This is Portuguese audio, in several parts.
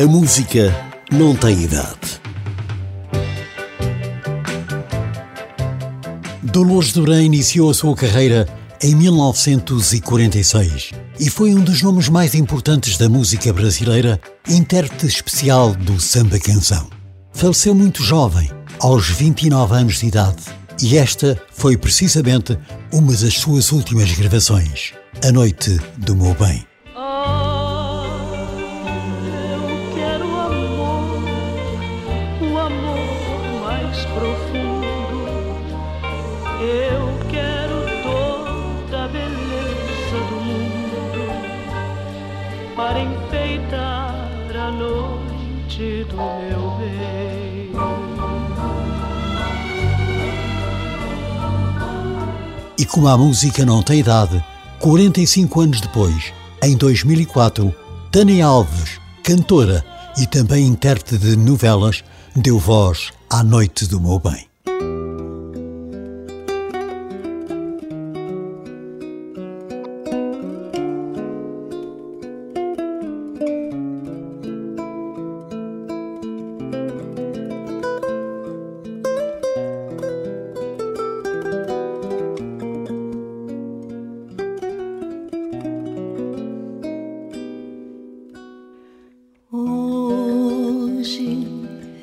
A música não tem idade. Dolores Duran iniciou a sua carreira em 1946 e foi um dos nomes mais importantes da música brasileira, intérprete especial do samba canção. Faleceu muito jovem, aos 29 anos de idade, e esta foi precisamente uma das suas últimas gravações, A Noite do Meu Bem. Meu bem. E como a música não tem idade, 45 anos depois, em 2004, Tânia Alves, cantora e também intérprete de novelas, deu voz à Noite do Meu Bem.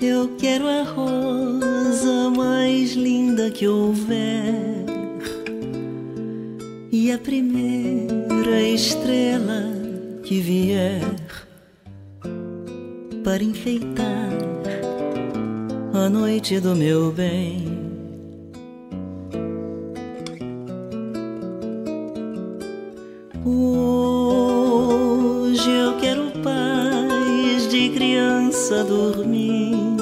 Eu quero a rosa mais linda que houver e a primeira estrela que vier para enfeitar a noite do meu bem. Hoje eu quero paz de criança dormir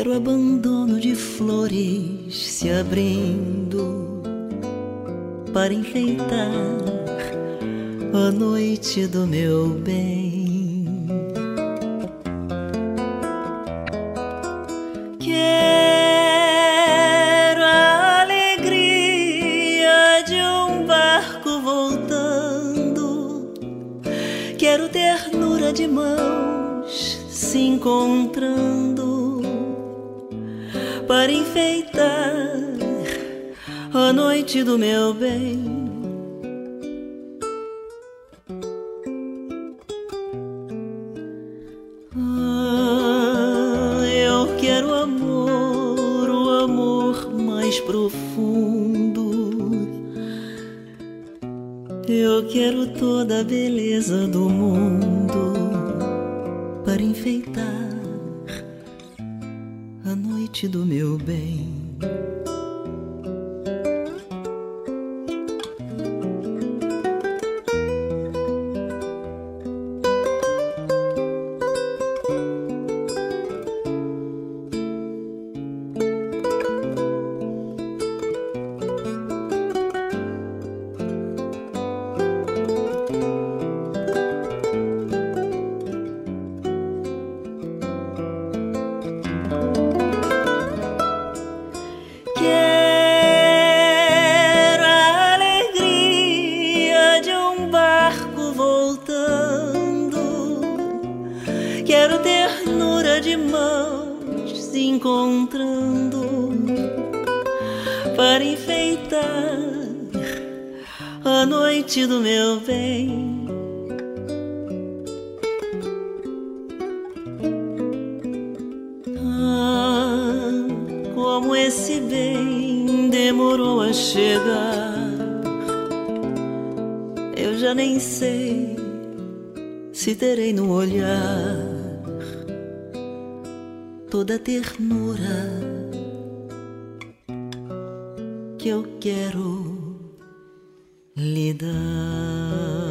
Quero abandono de flores se abrindo para enfeitar a noite do meu bem. Quero a alegria de um barco voltando, quero ternura de mãos se encontrando para enfeitar a noite do meu bem. Ah, eu quero amor, o amor mais profundo. Eu quero toda a beleza do mundo para enfeitar noite do meu bem. Quero ternura de mãos se encontrando para enfeitar a noite do meu bem. Ah, como esse bem demorou a chegar, eu já nem sei se terei no olhar toda a ternura que eu quero lhe dar.